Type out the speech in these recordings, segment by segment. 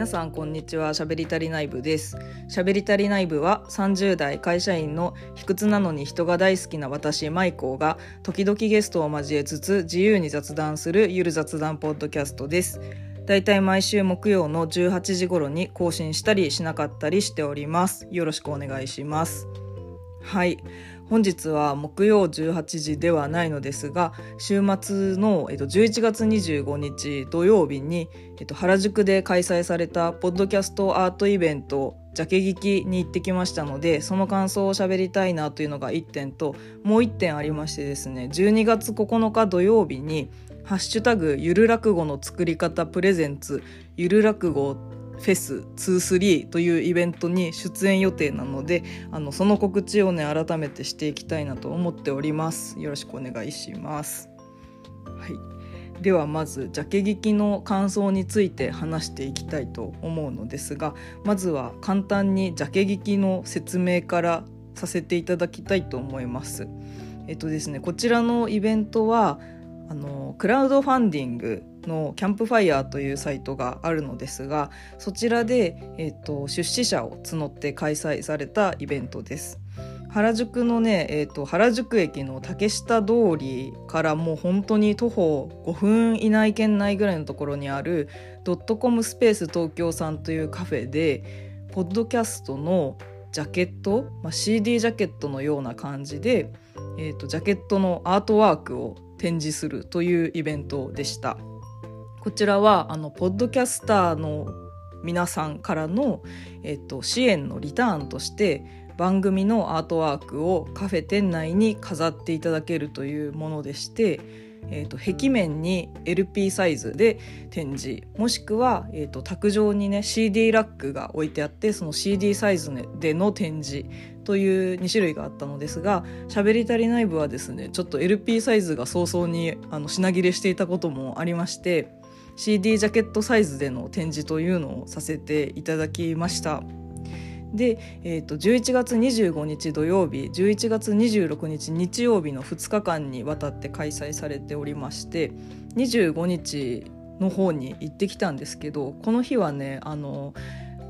皆さんこんにちは。しゃべりたり内部です。しゃべりたり内部は30代会社員の卑屈なのに人が大好きな私マイコーが時々ゲストを交えつつ自由に雑談するゆる雑談ポッドキャストです。だいたい毎週木曜の18時頃に更新したりしなかったりしております。よろしくお願いします。はい。本日は木曜18時ではないのですが週末の、えっと、11月25日土曜日に、原宿で開催されたポッドキャストアートイベントジャケ聞きに行ってきましたのでその感想を喋りたいなというのが1点ともう1点ありましてですね12月9日土曜日に「ハッシュタグゆる落語の作り方プレゼンツゆる落語フェス23というイベントに出演予定なのであのその告知をね改めてしていきたいなと思っております。よろしくお願いします。はい。ではまずジャケ聞きの感想について話していきたいと思うのですがまずは簡単にジャケ聞きの説明からさせていただきたいと思います。えっとですねこちらのイベントはあのクラウドファンディングのキャンプファイヤーというサイトがあるのですがそちらで、えーと、出資者を募って開催されたイベントです。原宿のね、えーと、原宿駅の竹下通りからもう本当に徒歩5分以内圏内ぐらいのところにあるドットコムスペース東京さんというカフェでポッドキャストのジャケット、まあ、CD ジャケットのような感じで、えーとジャケットのアートワークを展示するというイベントでした。こちらはあのポッドキャスターの皆さんからの、えっと、支援のリターンとして番組のアートワークをカフェ店内に飾っていただけるというものでして、えーと、壁面に LP サイズで展示もしくは、えーと、卓上にね CD ラックが置いてあってその CD サイズでの展示という2種類があったのですが喋り足りない部はですねちょっと LP サイズが早々にあの品切れしていたこともありまして CD ジャケットサイズでの展示というのをさせていただきました。で、えーと、11月25日土曜日11月26日日曜日の2日間にわたって開催されておりまして25日の方に行ってきたんですけどこの日はねあの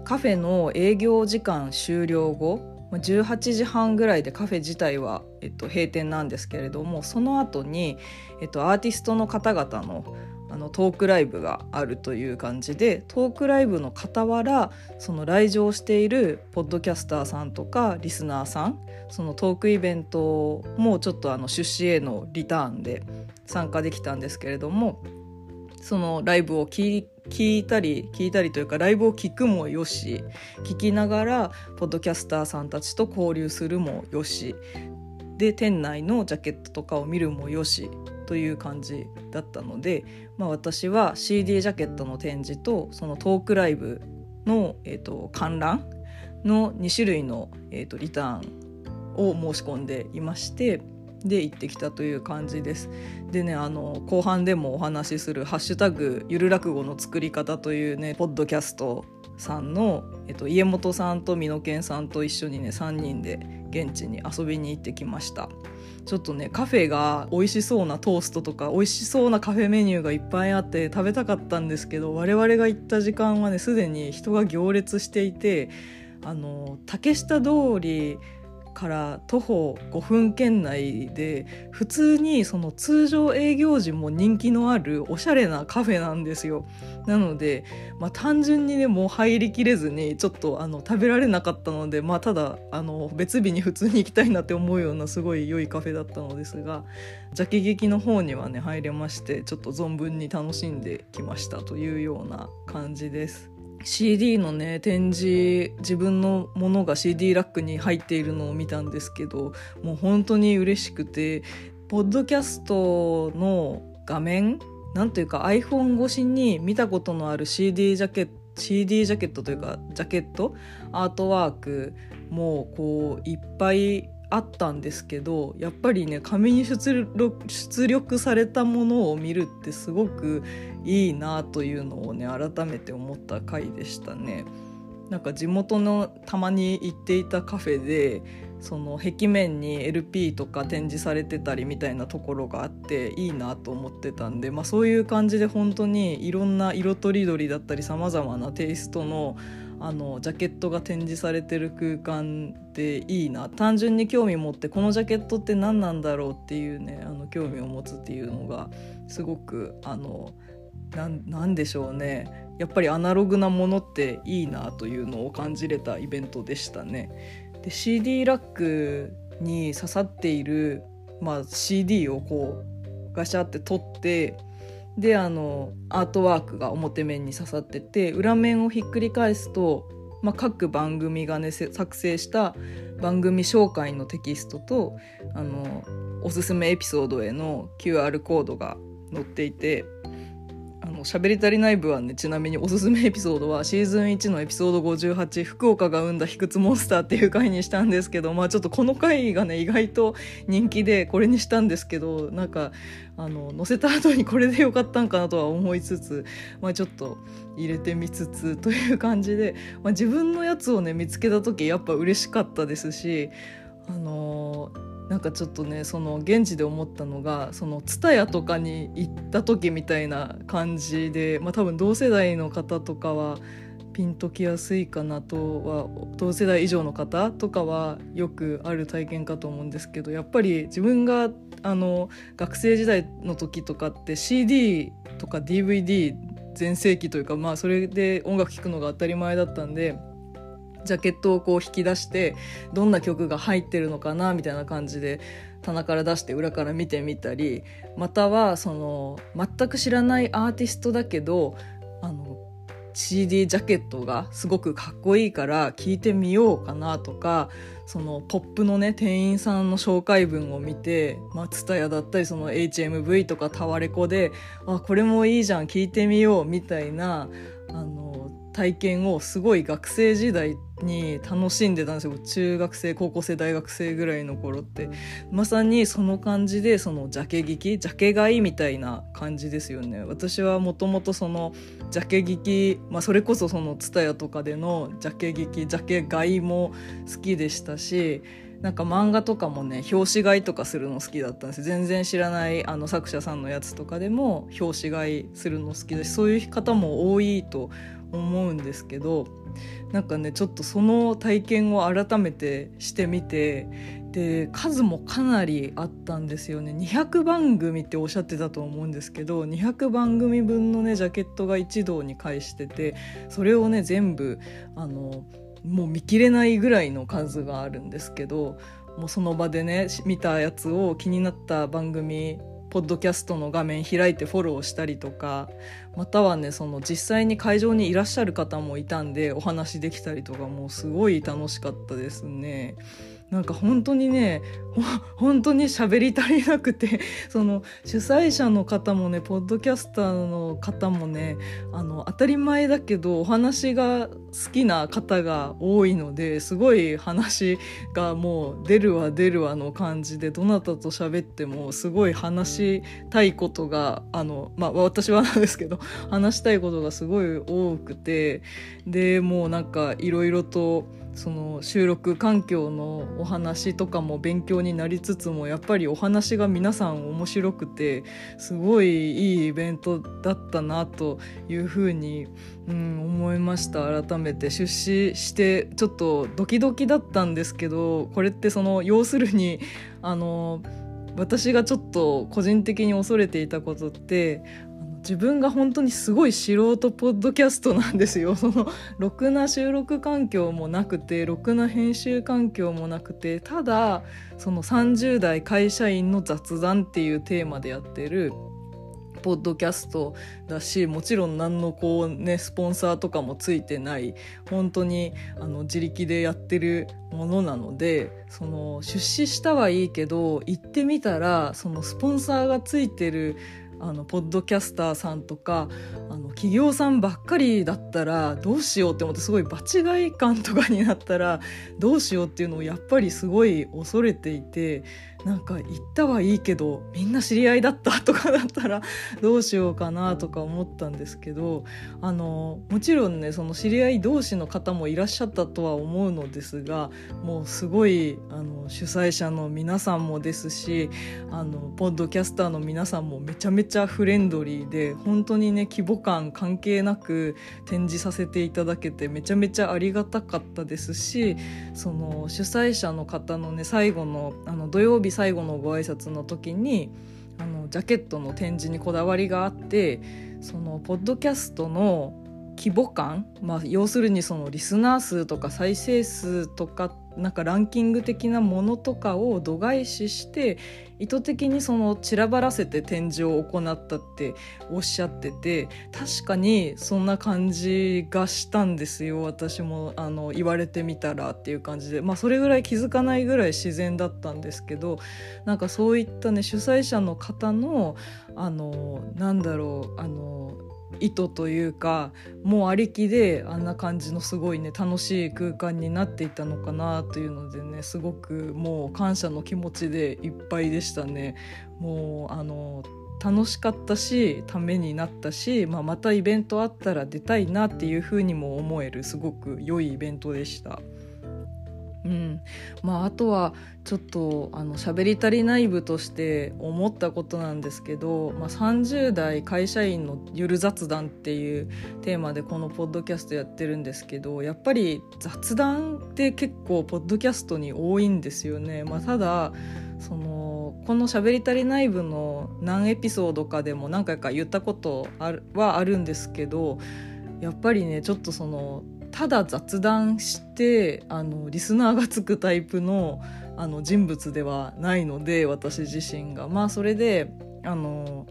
カフェの営業時間終了後18時半ぐらいでカフェ自体は、えっと、閉店なんですけれどもその後に、えっと、アーティストの方々のあのトークライブがあるという感じでトークライブの傍らその来場しているポッドキャスターさんとかリスナーさんそのトークイベントもちょっとあの出資へのリターンで参加できたんですけれどもそのライブを聞いたり聞いたりというかライブを聞くもよし聞きながらポッドキャスターさんたちと交流するもよしで店内のジャケットとかを見るもよしという感じだったので、まあ、私は CD ジャケットの展示とそのトークライブの、えーと、観覧の2種類の、えーと、リターンを申し込んでいましてで行ってきたという感じです。でねあの後半でもお話しする「ハッシュタグゆる落語の作り方」というねポッドキャストさんの、えっと、家元さんと美濃健さんと一緒にね3人で現地に遊びに行ってきましたちょっとねカフェが美味しそうなトーストとか美味しそうなカフェメニューがいっぱいあって食べたかったんですけど我々が行った時間はねすでに人が行列していてあの竹下通りから徒歩5分圏内で普通にその通常営業時も人気のあるおしゃれなカフェなんですよなので、まあ、単純にねもう入りきれずにちょっとあの食べられなかったので、まあ、ただあの別日に普通に行きたいなって思うようなすごい良いカフェだったのですがジャケ劇の方にはね入れましてちょっと存分に楽しんできましたというような感じです。CD のね展示自分のものが CD ラックに入っているのを見たんですけどもう本当に嬉しくてポッドキャストの画面なんというか iPhone 越しに見たことのある CD ジャケット CD ジャケットというかジャケットアートワークもこういっぱいあったんですけどやっぱりね紙に出力されたものを見るってすごくいいなというのをね改めて思った回でしたね。なんか地元のたまに行っていたカフェでその壁面に LP とか展示されてたりみたいなところがあっていいなと思ってたんで、まあ、そういう感じで本当にいろんな色とりどりだったりさまざまなテイストのあのジャケットが展示されてる空間でいいな単純に興味持ってこのジャケットって何なんだろうっていうねあの興味を持つっていうのがすごくあのなんでしょうねやっぱりアナログなものっていいなというのを感じれたイベントでしたね。で CD ラックに刺さっている、まあ、CD をこうガシャって取ってであのアートワークが表面に刺さってて裏面をひっくり返すと、まあ、各番組がね作成した番組紹介のテキストとあのおすすめエピソードへの QR コードが載っていてあの喋り足りない部はねちなみにおすすめエピソードはシーズン1のエピソード58福岡が生んだ卑屈モンスターっていう回にしたんですけどまあちょっとこの回がね意外と人気でこれにしたんですけどなんかあの載せた後にこれでよかったんかなとは思いつつ、まあ、ちょっと入れてみつつという感じで、まあ、自分のやつをね見つけた時やっぱ嬉しかったですしあのーなんかちょっとねその現地で思ったのがその TSUTAYA とかに行った時みたいな感じで、まあ、多分同世代の方とかはピンときやすいかなとは同世代以上の方とかはよくある体験かと思うんですけどやっぱり自分があの学生時代の時とかって CD とか DVD 全盛期というかまあそれで音楽聴くのが当たり前だったんで。ジャケットをこう引き出してどんな曲が入ってるのかなみたいな感じで棚から出して裏から見てみたりまたはその全く知らないアーティストだけどあの CD ジャケットがすごくかっこいいから聞いてみようかなとかそのポップのね店員さんの紹介文を見て松田屋だったりその HMV とかタワレコであこれもいいじゃん聞いてみようみたいなあの体験をすごい学生時代に楽しんでたんですよ。中学生高校生大学生ぐらいの頃って。まさにその感じでそのジャケ聞きジャケ買いみたいな感じですよね。私はもともとそのジャケ聞き、まあ、それこそその TSUTAYA とかでのジャケ聞きジャケ買いも好きでしたしなんか漫画とかもね表紙買いとかするの好きだったんです全然知らないあの作者さんのやつとかでも表紙買いするの好きだしそういう方も多いと思うんですけどなんかねちょっとその体験を改めてしてみてで数もかなりあったんですよね。200番組っておっしゃってたと思うんですけど200番組分のねジャケットが一堂に会しててそれをね全部あのもう見切れないぐらいの数があるんですけどもうその場でね見たやつを気になった番組ポッドキャストの画面開いてフォローしたりとかまたはねその実際に会場にいらっしゃる方もいたんでお話できたりとかもうすごい楽しかったですね。なんか本当にね本当に喋り足りなくて その主催者の方もねポッドキャスターの方もねあの当たり前だけどお話が好きな方が多いのですごい話がもう出るわ出るわの感じでどなたと喋ってもすごい話したいことがあのまあ私はなんですけど話したいことがすごい多くてでもうなんかいろいろと。その収録環境のお話とかも勉強になりつつもやっぱりお話が皆さん面白くてすごいいいイベントだったなというふうに、うん、思いました改めて出資してちょっとドキドキだったんですけどこれってその要するにあの私がちょっと個人的に恐れていたことって自分が本当にすごい素人ポッドキャストなんですよ。そのろくな収録環境もなくてろくな編集環境もなくてただその30代会社員の雑談っていうテーマでやってるポッドキャストだしもちろん何のこうねスポンサーとかもついてない本当にあの自力でやってるものなのでその出資したはいいけど行ってみたらそのスポンサーがついてるあのポッドキャスターさんとかあの企業さんばっかりだったらどうしようって思ってすごい場違い感とかになったらどうしようっていうのをやっぱりすごい恐れていてなんか行ったはいいけどみんな知り合いだったとかだったら どうしようかなとか思ったんですけどあのもちろんねその知り合い同士の方もいらっしゃったとは思うのですがもうすごいあの主催者の皆さんもですしあのポッドキャスターの皆さんもめちゃめちゃフレンドリーで本当にね規模感関係なく展示させていただけてめちゃめちゃありがたかったですしその主催者の方のね最後のあの土曜日最後のご挨拶の時にあのジャケットの展示にこだわりがあってそのポッドキャストの規模感、まあ、要するにそのリスナー数とか再生数とかなんかランキング的なものとかを度外視して意図的にその散らばらせて展示を行ったっておっしゃってて確かにそんな感じがしたんですよ私もあの言われてみたらっていう感じで。まあそれぐらい気づかないぐらい自然だったんですけどなんかそういったね主催者の方のあのなんだろうあの意図というかもうありきであんな感じのすごいね楽しい空間になっていたのかなというのでねすごくもう感謝の気持ちでいっぱいでしたね。もうあの楽しかったしためになったし、まあ、またイベントあったら出たいなっていうふうにも思えるすごく良いイベントでした。うんまあ、あとはちょっとあの喋り足りない部として思ったことなんですけど、まあ、30代会社員のゆる雑談っていうテーマでこのポッドキャストやってるんですけどやっぱり雑談って結構ポッドキャストに多いんですよね。まあ、ただそのこの「しゃべり足りない部」の何エピソードかでも何回か言ったことはあるんですけどやっぱりねちょっとそのただ雑談してあのリスナーがつくタイプのあの人物ではないので私自身が。まあそれであの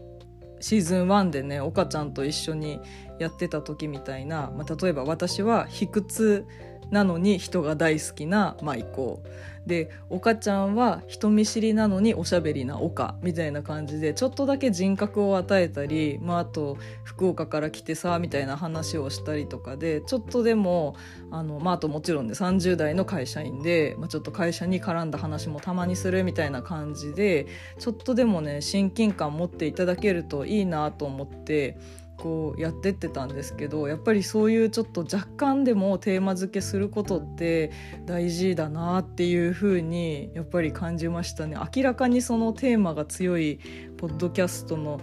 シーズン1でね岡ちゃんと一緒にやってた時みたいな、まあ、例えば私は卑屈なのに人が大好きな舞子で岡ちゃんは人見知りなのにおしゃべりな岡みたいな感じでちょっとだけ人格を与えたり、まあ、あと福岡から来てさみたいな話をしたりとかでちょっとでもあの、まあ、あともちろんで30代の会社員で、まあ、ちょっと会社に絡んだ話もたまにするみたいな感じでちょっとでもね親近感持っていただけるといいなと思ってこうやってってたんですけどやっぱりそういうちょっと若干でもテーマ付けすることって大事だなっていうふうにやっぱり感じましたね。明らかにそのテーマが強いポッドキャストの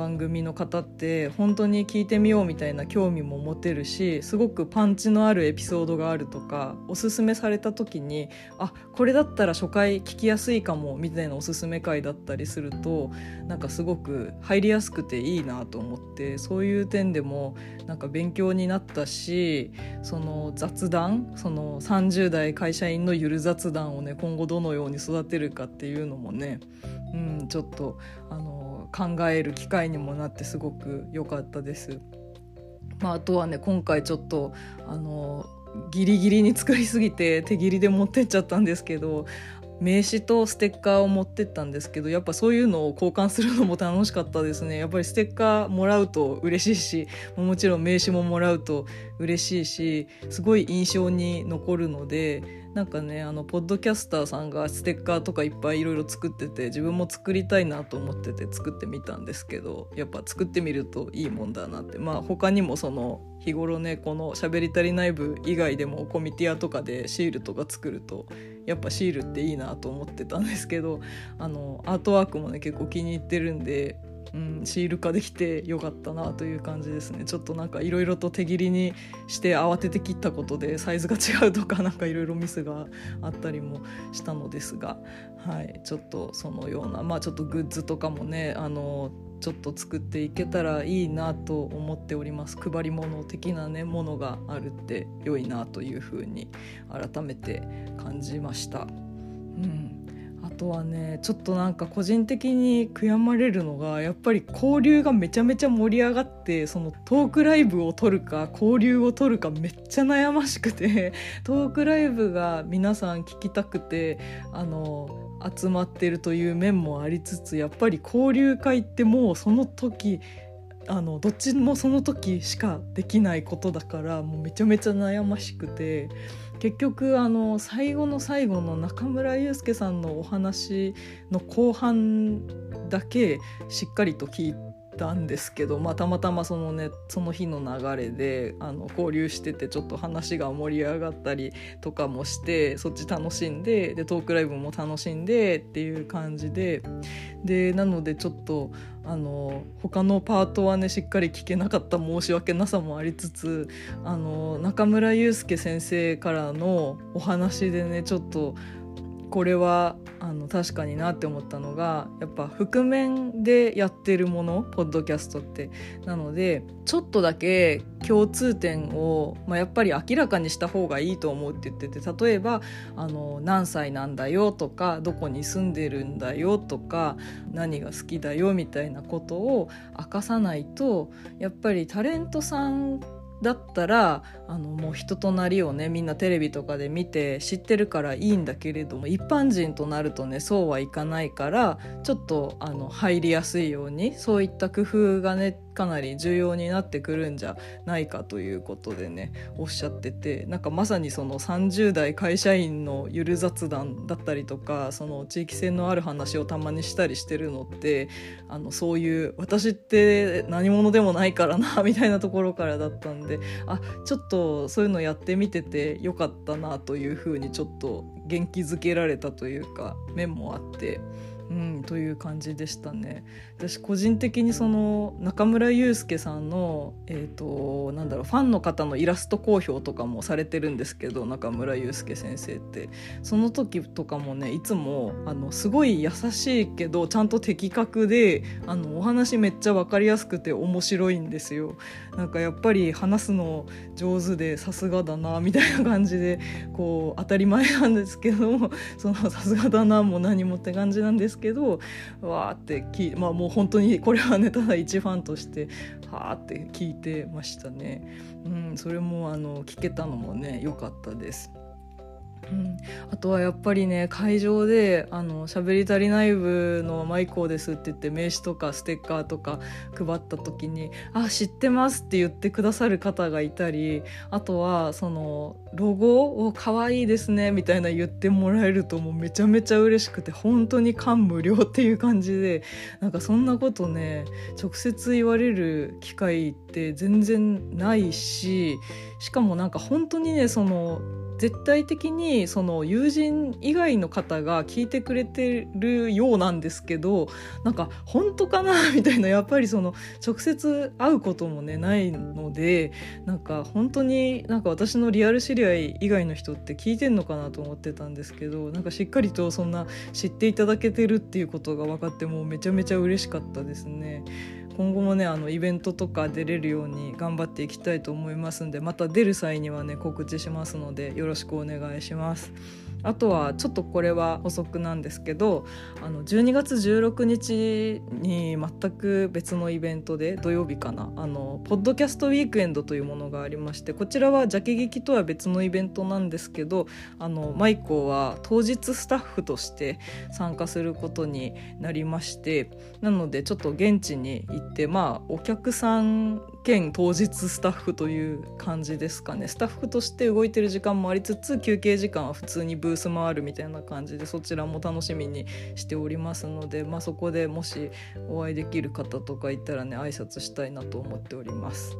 番組の方って本当に聞いてみようみたいな興味も持てるしすごくパンチのあるエピソードがあるとかおすすめされた時にあこれだったら初回聞きやすいかもみたいなおすすめ回だったりするとなんかすごく入りやすくていいなと思ってそういう点でもなんか勉強になったしその雑談その30代会社員のゆる雑談をね今後どのように育てるかっていうのもね、うん、ちょっとあの考える機会にもなってすごく良かったです。まあ、あとはね今回ちょっとあのギリギリに作りすぎて手切りで持ってっちゃったんですけど名刺とステッカーを持ってったんですけどやっぱそういうのを交換するのも楽しかったですねやっぱりステッカーもらうと嬉しいしもちろん名刺ももらうと嬉しいしすごい印象に残るのでなんかねあのポッドキャスターさんがステッカーとかいっぱいいろいろ作ってて自分も作りたいなと思ってて作ってみたんですけどやっぱ作ってみるといいもんだなって。まあ他にもその日頃ねこの「しゃべり足りない部」以外でもコミティアとかでシールとか作るとやっぱシールっていいなと思ってたんですけどあのアートワークもね結構気に入ってるんでうん、シール化できてよかったなという感じですねちょっとなんかいろいろと手切りにして慌てて切ったことでサイズが違うとかなんかいろいろミスがあったりもしたのですが、はい、ちょっとそのようなまあちょっとグッズとかもねあのちょっと作っていけたらいいなと思っております配り物的なねものがあるって良いなというふうに改めて感じました。うんとはねちょっとなんか個人的に悔やまれるのがやっぱり交流がめちゃめちゃ盛り上がってそのトークライブを撮るか交流を撮るかめっちゃ悩ましくて トークライブが皆さん聞きたくてあの集まってるという面もありつつやっぱり交流会ってもうその時あのどっちもその時しかできないことだからもうめちゃめちゃ悩ましくて結局あの最後の最後の中村悠介さんのお話の後半だけしっかりと聞いて。たんですけど、まあ、たまたまその,、ね、その日の流れであの交流しててちょっと話が盛り上がったりとかもしてそっち楽しんででトークライブも楽しんでっていう感じででなのでちょっとあの他のパートはねしっかり聞けなかった申し訳なさもありつつあの中村祐介先生からのお話でねちょっとこれはあの確かになって思ったのがやっぱ覆面でやってるものポッドキャストって。なのでちょっとだけ共通点を、まあ、やっぱり明らかにした方がいいと思うって言ってて例えばあの何歳なんだよとかどこに住んでるんだよとか何が好きだよみたいなことを明かさないとやっぱりタレントさんだったらあのもう人となりをねみんなテレビとかで見て知ってるからいいんだけれども一般人となるとねそうはいかないからちょっとあの入りやすいようにそういった工夫がねかなり重要になってくるんじゃないかということでねおっしゃっててなんかまさにその30代会社員のゆる雑談だったりとかその地域性のある話をたまにしたりしてるのってあのそういう私って何者でもないからな みたいなところからだったんであちょっとそういうのやってみててよかったなというふうにちょっと元気づけられたというか面もあって。うん、という感じでしたね。私個人的にその中村祐介さんの、えーと、なんだろうファンの方のイラスト公表とかもされてるんですけど中村祐介先生ってその時とかもねいつもあのすごい優しいけどちゃんと的確であのお話めっちゃ分かりやすくて面白いんですよ。なんかやっぱり話すの上手でさすがだなみたいな感じでこう当たり前なんですけどもそのさすがだなも何もって感じなんですけどわーって聞まあもう本当にこれはねただ一ファンとしてはーって聞いてましたね。うん、それもあの聞けたのもね良かったです。うん、あとはやっぱりね会場で「あの喋り足りない部のマイコーです」って言って名刺とかステッカーとか配った時に「あ知ってます」って言ってくださる方がいたりあとはそのロゴを可愛いですねみたいな言ってもらえるともうめちゃめちゃ嬉しくて本当に感無量っていう感じでなんかそんなことね直接言われる機会って全然ないししかもなんか本当にねその絶対的にその友人以外の方が聞いてくれてるようなんですけどなんか本当かなみたいなやっぱりその直接会うこともねないのでなんか本当になんか私のリアル知り合い以外の人って聞いてんのかなと思ってたんですけどなんかしっかりとそんな知っていただけてるっていうことが分かってもうめちゃめちゃ嬉しかったですね。今後もねあのイベントとか出れるように頑張っていきたいと思いますんでまた出る際にはね告知しますのでよろしくお願いします。あとはちょっとこれは補足なんですけどあの12月16日に全く別のイベントで土曜日かな。あのポッドキャストウィークエンドというものがありましてこちらはジャケ劇とは別のイベントなんですけどあのマイコは当日スタッフとして参加することになりましてなのでちょっと現地に行ってまあお客さん兼当日スタッフという感じですかねスタッフとして動いてる時間もありつつ休憩時間は普通にブース回るみたいな感じでそちらも楽しみにしておりますので、まあ、そこでもしお会いできる方とかいたらね挨拶したいなと思っております。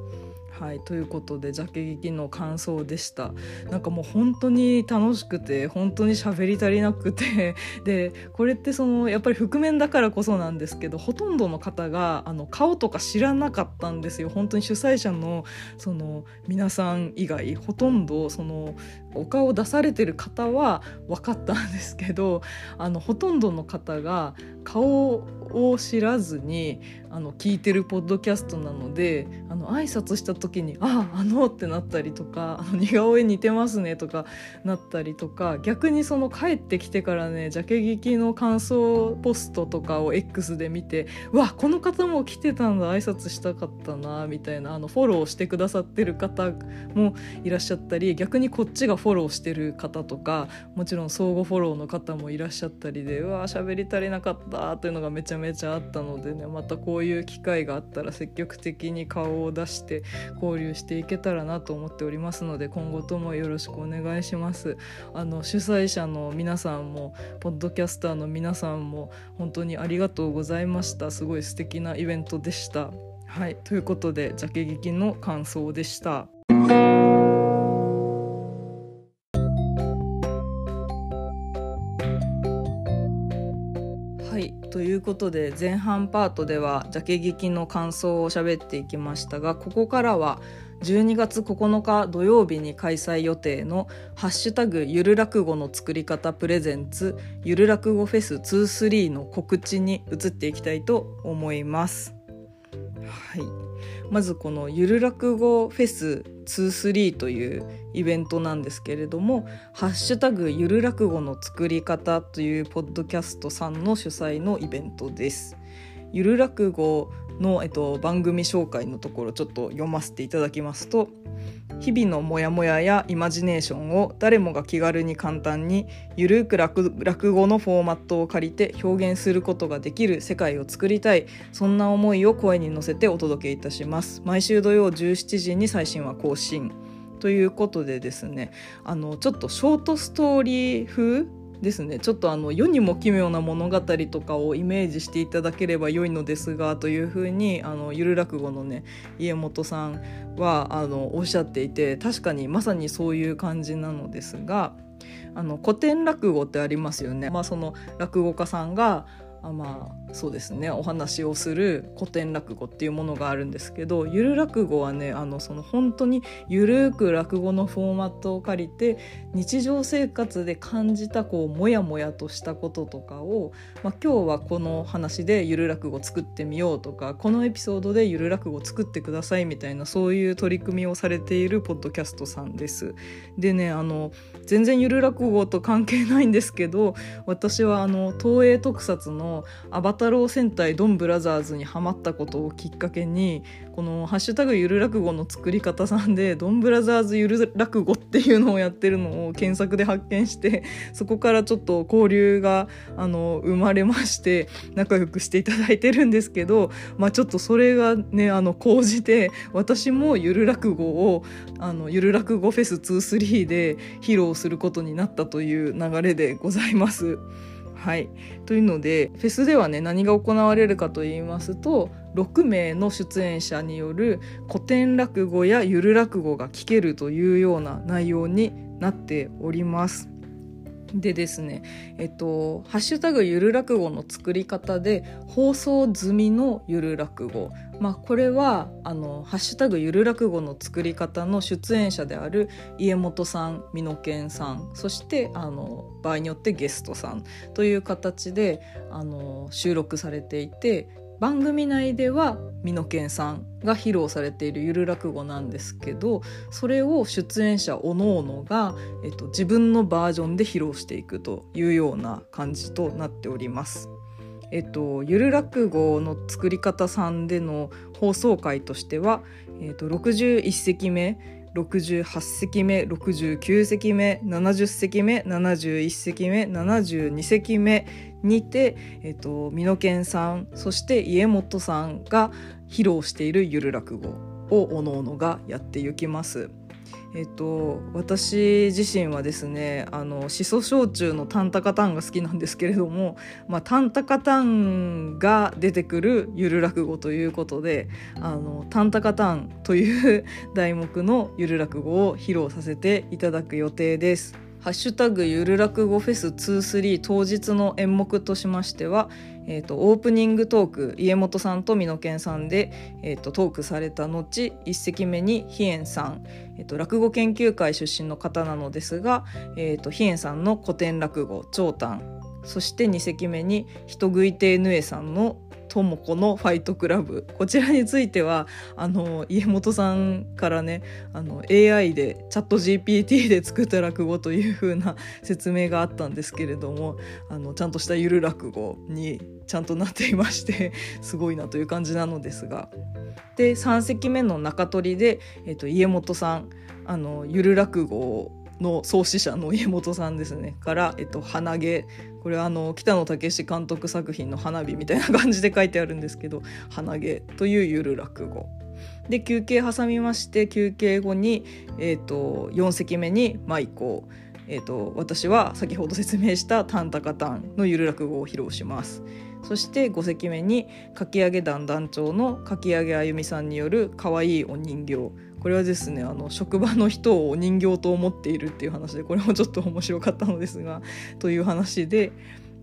はい、ということでジャケ劇の感想でした。なんかもう本当に楽しくて本当に喋り足りなくて。でこれってそのやっぱり覆面だからこそなんですけどほとんどの方があの顔とか知らなかったんですよ。本当に主催者のその皆さん以外ほとんどそのお顔を出されてる方は分かったんですけどあのほとんどの方が顔を知らずにあの聞いてるポッドキャストなのであの挨拶した時に「あああの」ってなったりとか「あの似顔絵似てますね」とかなったりとか逆にその帰ってきてからねジャケ劇の感想ポストとかを X で見て「うわこの方も来てたんだ挨拶したかったな」みたいなあのフォローしてくださってる方もいらっしゃったり逆にこっちがフォローしてる方とかもちろん相互フォローの方もいらっしゃったりでうわ喋り足りなかったたというのがめちゃめちゃあったのでねまたこういう機会があったら積極的に顔を出して交流していけたらなと思っておりますので今後ともよろしくお願いします。あの主催者の皆さんもポッドキャスターの皆さんも本当にありがとうございました。すごい素敵なイベントでした。はいということでジャケ劇の感想でした。いうことで前半パートではジャケ劇の感想を喋っていきましたがここからは12月9日土曜日に開催予定の「ハッシュタグゆる落語の作り方プレゼンツゆる落語フェス23」の告知に移っていきたいと思います。はいまずこのゆる落語フェス23というイベントなんですけれども「ハッシュタグゆる落語の作り方」というポッドキャストさんの主催のイベントです。ゆる落語の、えっと、番組紹介のところちょっと読ませていただきますと日々のモヤモヤやイマジネーションを誰もが気軽に簡単にゆるく落語のフォーマットを借りて表現することができる世界を作りたい。そんな思いを声に乗せてお届けいたします。毎週土曜17時に最新は更新。ということでですねあのちょっとショートストーリー風ですねちょっとあの世にも奇妙な物語とかをイメージしていただければ良いのですがというふうにあのゆる落語のね家元さんはあのおっしゃっていて確かにまさにそういう感じなのですがあの古典落語ってありますよね。まあ、その落語家さんがあまあそうですねお話をする古典落語っていうものがあるんですけどゆる落語はねあのその本当にゆるく落語のフォーマットを借りて日常生活で感じたこうモヤモヤとしたこととかを、まあ、今日はこの話でゆる落語作ってみようとかこのエピソードでゆる落語作ってくださいみたいなそういう取り組みをされているポッドキャストさんです。でねあの全然ゆる落語と関係ないんですけど私はあの東映特撮のアバタロー戦隊ドンブラザーズにハマったことをきっかけにこの「ハッシュタグゆる落語」の作り方さんでドンブラザーズゆる落語っていうのをやってるのを検索で発見してそこからちょっと交流があの生まれまして仲良くしていただいてるんですけど、まあ、ちょっとそれがねあの講じて私もゆる落語をあのゆる落語フェス23で披露することになったという流れでございます。はい、というのでフェスではね何が行われるかと言いますと6名の出演者による古典落語やゆる落語が聴けるというような内容になっております。でですねえっと「ハッシュタグゆる落語」の作り方で放送済みのゆる落語まあこれはあの「ハッシュタグゆる落語」の作り方の出演者である家元さん美濃健さんそしてあの場合によってゲストさんという形であの収録されていて番組内では美濃健さんが披露されているゆる落語なんですけどそれを出演者おのおのが、えっと、自分のバージョンで披露していくというような感じとなっております。えっと、ゆる落語の作り方さんでの放送回としては、えっと、61席目68席目69席目70席目71席目72席目にて、えっと、美濃健さんそして家元さんが披露しているゆる落語をおのおのがやっていきます。えっと、私自身はですねあのしそ焼酎のタンタカタンが好きなんですけれども、まあ、タンタカタンが出てくるゆる落語ということであのタンタカタンという題目のゆる落語を披露させていただく予定です。ハッシュタグゆる落語フェス23当日の演目としましては、えーと、オープニングトーク家元さんと美濃健さんで、えーと、トークされた後1席目に飛燕さん、えーと、落語研究会出身の方なのですが、えー、と飛燕さんの古典落語「長短」そして2席目に人食い亭ぬえさんの智子のファイトクラブ。こちらについてはあの家元さんからねあの AI でチャット GPT で作った落語という風な説明があったんですけれどもあのちゃんとしたゆる落語にちゃんとなっていまして すごいなという感じなのですが。で3席目の中取りで、えー、と家元さんあのゆる落語の創始者の家元さんですねから、えっと、花毛これはあの北野武監督作品の花火みたいな感じで書いてあるんですけど花毛というゆる落語。で休憩挟みまして休憩後に、えーと、4席目に舞妓、えーと、私は先ほど説明した「タンタカタン」のゆる落語を披露します。そして5席目にかき上げ団団長のかき上げあゆみさんによるかわいいお人形。これはですねあの職場の人を人形と思っているっていう話でこれもちょっと面白かったのですがという話で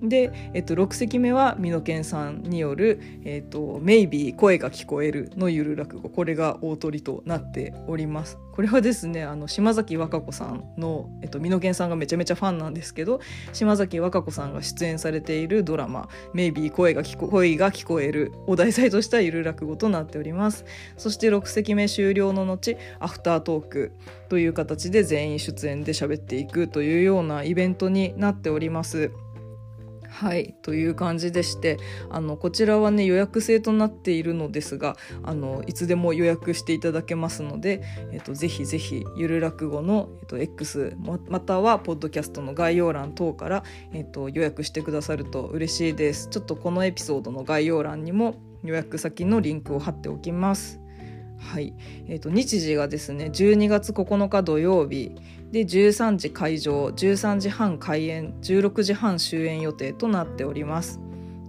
で、えっと、6席目は美濃健さんによる「えっと、メイビー声が聞こえる」のゆる落語。これが大鳥となっております。これはですねあの島崎和歌子さんの、えっと、美濃健さんがめちゃめちゃファンなんですけど島崎和歌子さんが出演されているドラマ「メイビー声が聞こ声が聞こえる」を題材としたゆる落語となっております。そして6席目終了の後アフタートークという形で全員出演で喋っていくというようなイベントになっております。はいという感じでしてあのこちらはね予約制となっているのですがあのいつでも予約していただけますので、えっと、ぜひぜひゆる落語の、えっと、X またはポッドキャストの概要欄等から、えっと、予約してくださると嬉しいです。ちょっとこのエピソードの概要欄にも予約先のリンクを貼っておきます。はい。えーと、日時がですね12月9日土曜日。で13時会場13時半開演16時半終演予定となっております。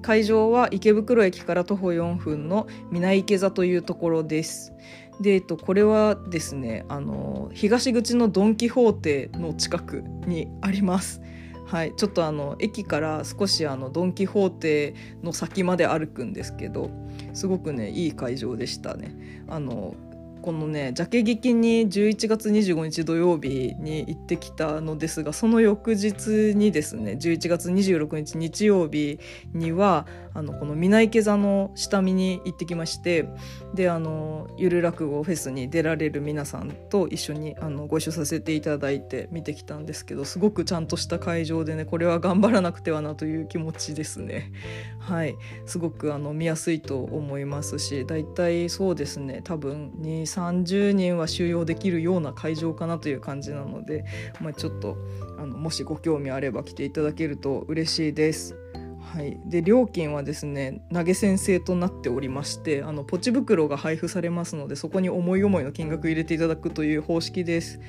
会場は池袋駅から徒歩4分の南池座というところです。で、えっと、これはですねあの東口のドン・キホーテの近くにあります。はい、ちょっとあの駅から少しあのドン・キホーテの先まで歩くんですけどすごくねいい会場でしたね。あのこのねジャケ劇に11月25日土曜日に行ってきたのですがその翌日にですね11月26日日曜日にはあのこの南池座の下見に行ってきましてであのゆる落語フェスに出られる皆さんと一緒にあのご一緒させていただいて見てきたんですけどすごくちゃんとした会場でねこれは頑張らなくてはなという気持ちですね。はいすごくあの見やすいと思いますしだいたいそうですね多分2 30人は収容できるような会場かなという感じなので、まあ、ちょっとあのもしご興味あれば来ていただけると嬉しいです。はい、で料金はですね投げ先生となっておりましてあのポチ袋が配布されますのでそこに思い思いの金額入れていただくという方式です。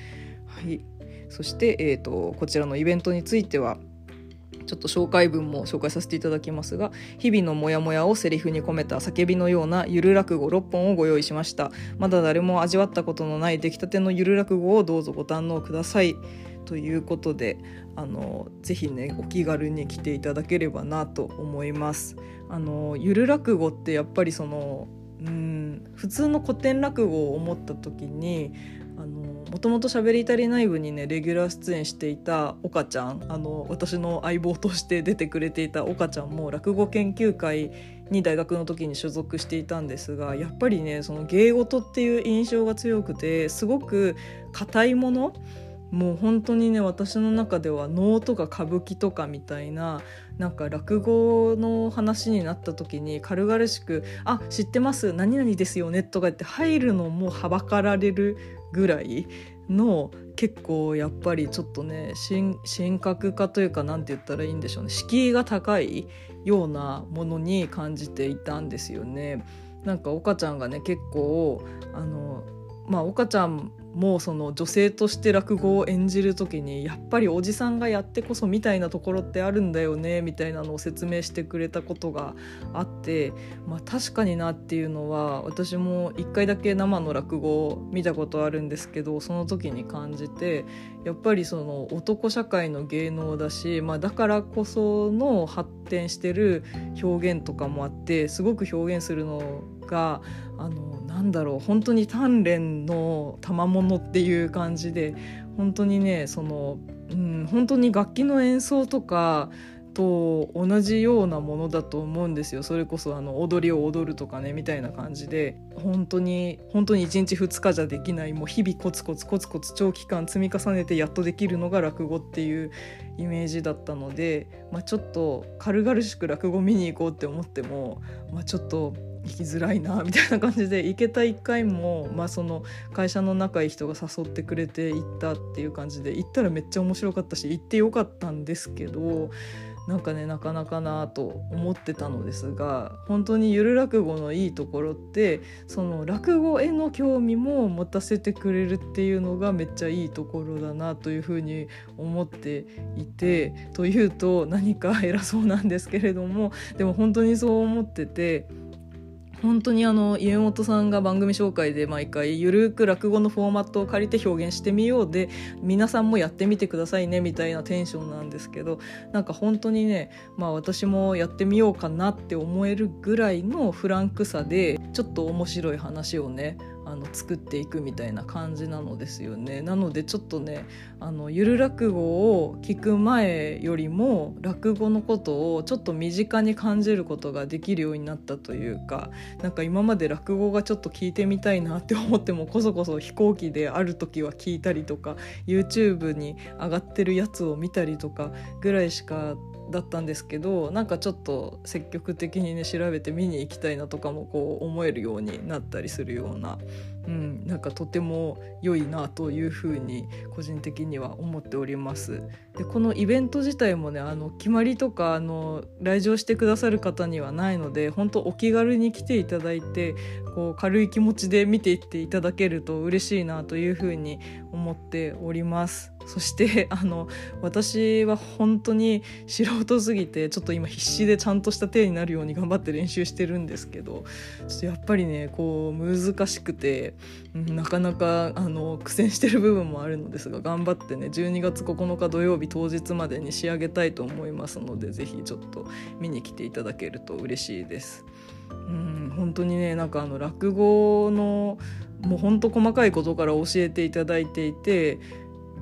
はい、そして、えーとこちらのイベントについてはちょっと紹介文も紹介させていただきますが日々のモヤモヤをセリフに込めた叫びのようなゆる落語6本をご用意しました。まだ誰も味わったことのない出来たてのゆる落語をどうぞご堪能ください。ということであのぜひねお気軽に来ていただければなと思います。あのゆる落語ってやっぱりそのうん普通の古典落語を思った時にもともと「しゃべり足りない部」にねレギュラー出演していた岡ちゃんあの私の相棒として出てくれていた岡ちゃんも落語研究会に大学の時に所属していたんですがやっぱりねその芸事っていう印象が強くてすごく硬いものもう本当にね私の中では能とか歌舞伎とかみたいななんか落語の話になった時に軽々しく「あ知ってます何々ですよね」とか言って入るのもはばかられるぐらいの結構やっぱりちょっとね神格化というか何て言ったらいいんでしょうね敷居が高いようなものに感じていたんですよね。なんか岡ちゃんがね結構あのまあ岡ちゃんもその女性として落語を演じる時にやっぱりおじさんがやってこそみたいなところってあるんだよねみたいなのを説明してくれたことがあって、まあ、確かになっていうのは私も一回だけ生の落語を見たことあるんですけどその時に感じてやっぱりその男社会の芸能だし、まあ、だからこその発展してる表現とかもあってすごく表現するのがあのなんだろう本当に鍛錬の賜物っていう感じで本当にねその、うん、本当に楽器の演奏とかと同じようなものだと思うんですよ。それこそあの踊りを踊るとかねみたいな感じで。本当に本当に1日2日じゃできないもう日々コツコツコツコツ長期間積み重ねてやっとできるのが落語っていうイメージだったので、まあ、ちょっと軽々しく落語見に行こうって思っても、まあ、ちょっと行きづらいなみたいな感じで行けた1回も、まあ、その会社の仲いい人が誘ってくれて行ったっていう感じで行ったらめっちゃ面白かったし行ってよかったんですけどなんかねなかなかなと思ってたのですが本当にゆる落語のいいところってその落語への興味も持たせてくれるっていうのがめっちゃいいところだなというふうに思っていてというと何か偉そうなんですけれどもでも本当にそう思ってて。本当にあの家元さんが番組紹介で毎回ゆるく落語のフォーマットを借りて表現してみようで皆さんもやってみてくださいねみたいなテンションなんですけどなんか本当にねまあ私もやってみようかなって思えるぐらいのフランクさでちょっと面白い話をねあの作っていくみたいな感じなのですよね。なのでちょっとねあのゆる落語を聞く前よりも落語のことをちょっと身近に感じることができるようになったというかなんか今まで落語がちょっと聞いてみたいなって思ってもこそこそ飛行機である時は聞いたりとか YouTube に上がってるやつを見たりとかぐらいしかだったんですけどなんかちょっと積極的にね調べて見に行きたいなとかもこう思えるようになったりするようなうん、なんかとても良いなというふうに個人的には思っております。でこのイベント自体もねあの決まりとかあの来場してくださる方にはないので本当お気軽に来ていただいてこう軽い気持ちで見ていっていただけると嬉しいなというふうに思っております。そして あの私は本当に素人すぎてちょっと今必死でちゃんとした手になるように頑張って練習してるんですけどちょっとやっぱりねこう難しくて、うん、なかなかあの苦戦してる部分もあるのですが頑張ってね12月9日土曜日当日までに仕上げたいと思いますので是非ちょっと見に来ていただけると嬉しいです。うん本当にねなんかあの落語のもうほんと細かいことから教えていただいていて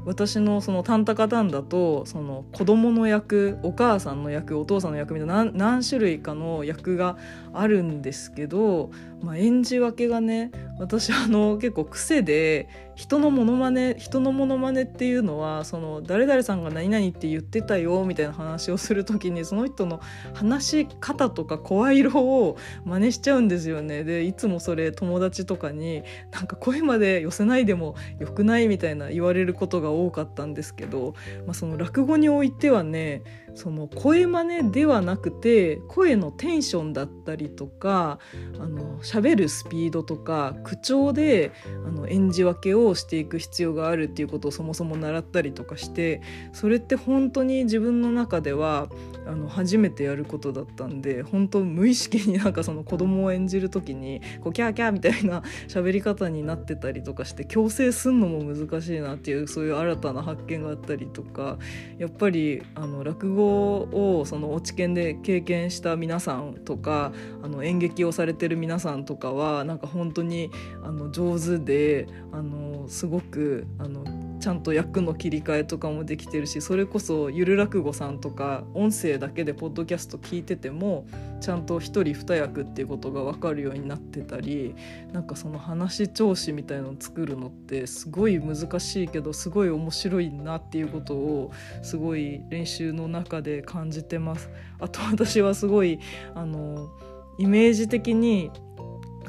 私のそのタンタカタンだとその子供の役お母さんの役お父さんの役みたいな何種類かの役があるんですけど、まあ、演じ分けがね私あの結構癖で人のモノマネ人のモノマネっていうのはその誰々さんが何々って言ってたよみたいな話をする時にその人の話し方とか声色を真似しちゃうんですよね。でいつもそれ友達とかになんか声まで寄せないでもよくないみたいな言われることが多かったんですけど、まあ、その落語においてはねその声真似ではなくて声のテンションだったりとかあの喋るスピードとか口調であの演じ分けをしていく必要があるっていうことをそもそも習ったりとかしてそれって本当に自分の中ではあの初めてやることだったんで本当無意識に なんかその子供を演じる時にこうキャーキャーみたいな 喋り方になってたりとかして強制すんのも難しいなっていうそういう新たな発見があったりとかやっぱりあの落語をその落研で経験した皆さんとかあの演劇をされてる皆さんとかはなんか本当にあの上手であのすごくあのちゃんと役の切り替えとかもできてるしそれこそゆる落語さんとか音声だけでポッドキャスト聞いててもちゃんと一人二役っていうことが分かるようになってたりなんかその話調子みたいのを作るのってすごい難しいけどすごい面白いなっていうことをすごい練習の中で感じてます。あと私はすごいあのイメージ的に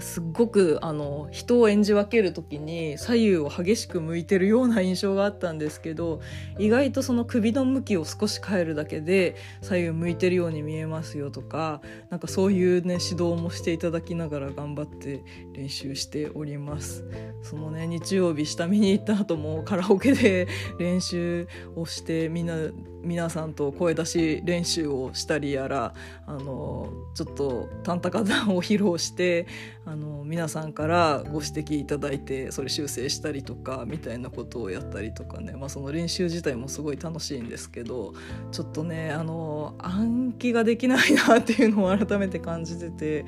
すっごくあの人を演じ分ける時に左右を激しく向いてるような印象があったんですけど意外とその首の向きを少し変えるだけで左右向いてるように見えますよとかなんかそういうね指導もしていただきながら頑張って練習しておりますそのね日曜日下見に行った後もカラオケで練習をしてみんな皆さんと声出し練習をしたりやらあのちょっとタンタカタンを披露してあの皆さんからご指摘いただいてそれ修正したりとかみたいなことをやったりとかね、まあ、その練習自体もすごい楽しいんですけどちょっとねあの暗記ができないなっていうのを改めて感じてて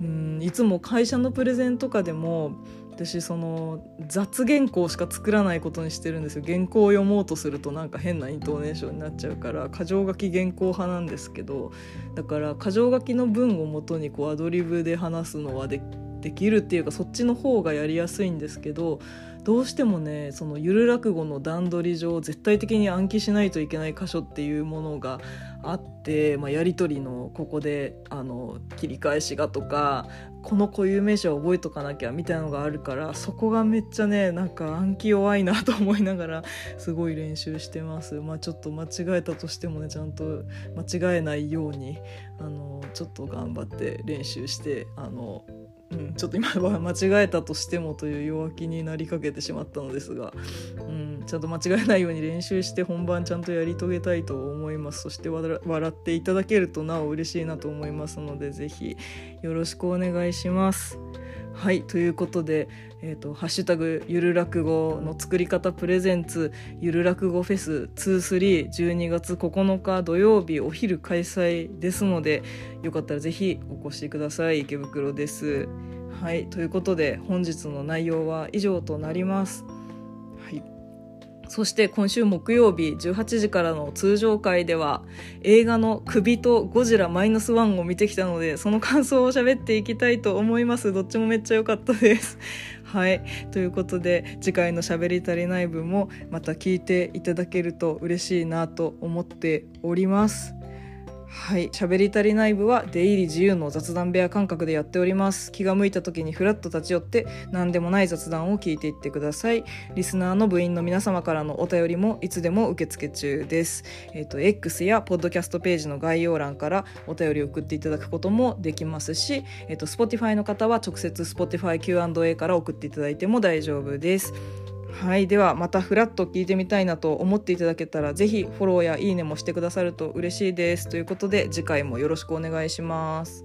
うんいつも会社のプレゼンとかでも私その雑原稿しか作らないことにしてるんですよ。原稿を読もうとするとなんか変なイントネーションになっちゃうから箇条書き原稿派なんですけどだから箇条書きの文をもとにこうアドリブで話すのはでできるっていうかそっちの方がやりやすいんですけどどうしてもねそのゆる落語の段取り上絶対的に暗記しないといけない箇所っていうものがあって、まあ、やり取りのここであの切り返しがとかこの固有名詞は覚えとかなきゃみたいなのがあるからそこがめっちゃねなんか暗記弱いなと思いながらすごい練習してます。まあ、ちょっと間違えたとしてもねちゃんと間違えないようにあのちょっと頑張って練習してあのうん、ちょっと今は間違えたとしてもという弱気になりかけてしまったのですが、うん、ちゃんと間違えないように練習して本番ちゃんとやり遂げたいと思います。そして笑っていただけるとなお嬉しいなと思いますので是非よろしくお願いします。はいということで「えーと、ハッシュタグゆる落語」の作り方プレゼンツゆる落語フェス2312月9日土曜日お昼開催ですのでよかったらぜひお越しください池袋です。はいということで本日の内容は以上となります。そして今週木曜日18時からの通常回では映画の首とゴジラマイナスワンを見てきたのでその感想を喋っていきたいと思います。どっちもめっちゃ良かったです。はい。ということで次回のしゃべり足りない分もまた聞いていただけると嬉しいなと思っております。はい。喋り足りない部は出入り自由の雑談部屋感覚でやっております。気が向いた時にフラッと立ち寄って何でもない雑談を聞いていってください。リスナーの部員の皆様からのお便りもいつでも受付中です。えっ、ー、と X やポッドキャストページの概要欄からお便りを送っていただくこともできますしえっ、ー、と Spotify の方は直接 Spotify Q&A から送っていただいても大丈夫です。はいではまたフラッと聞いてみたいなと思っていただけたら是非フォローやいいねもしてくださると嬉しいですということで次回もよろしくお願いします。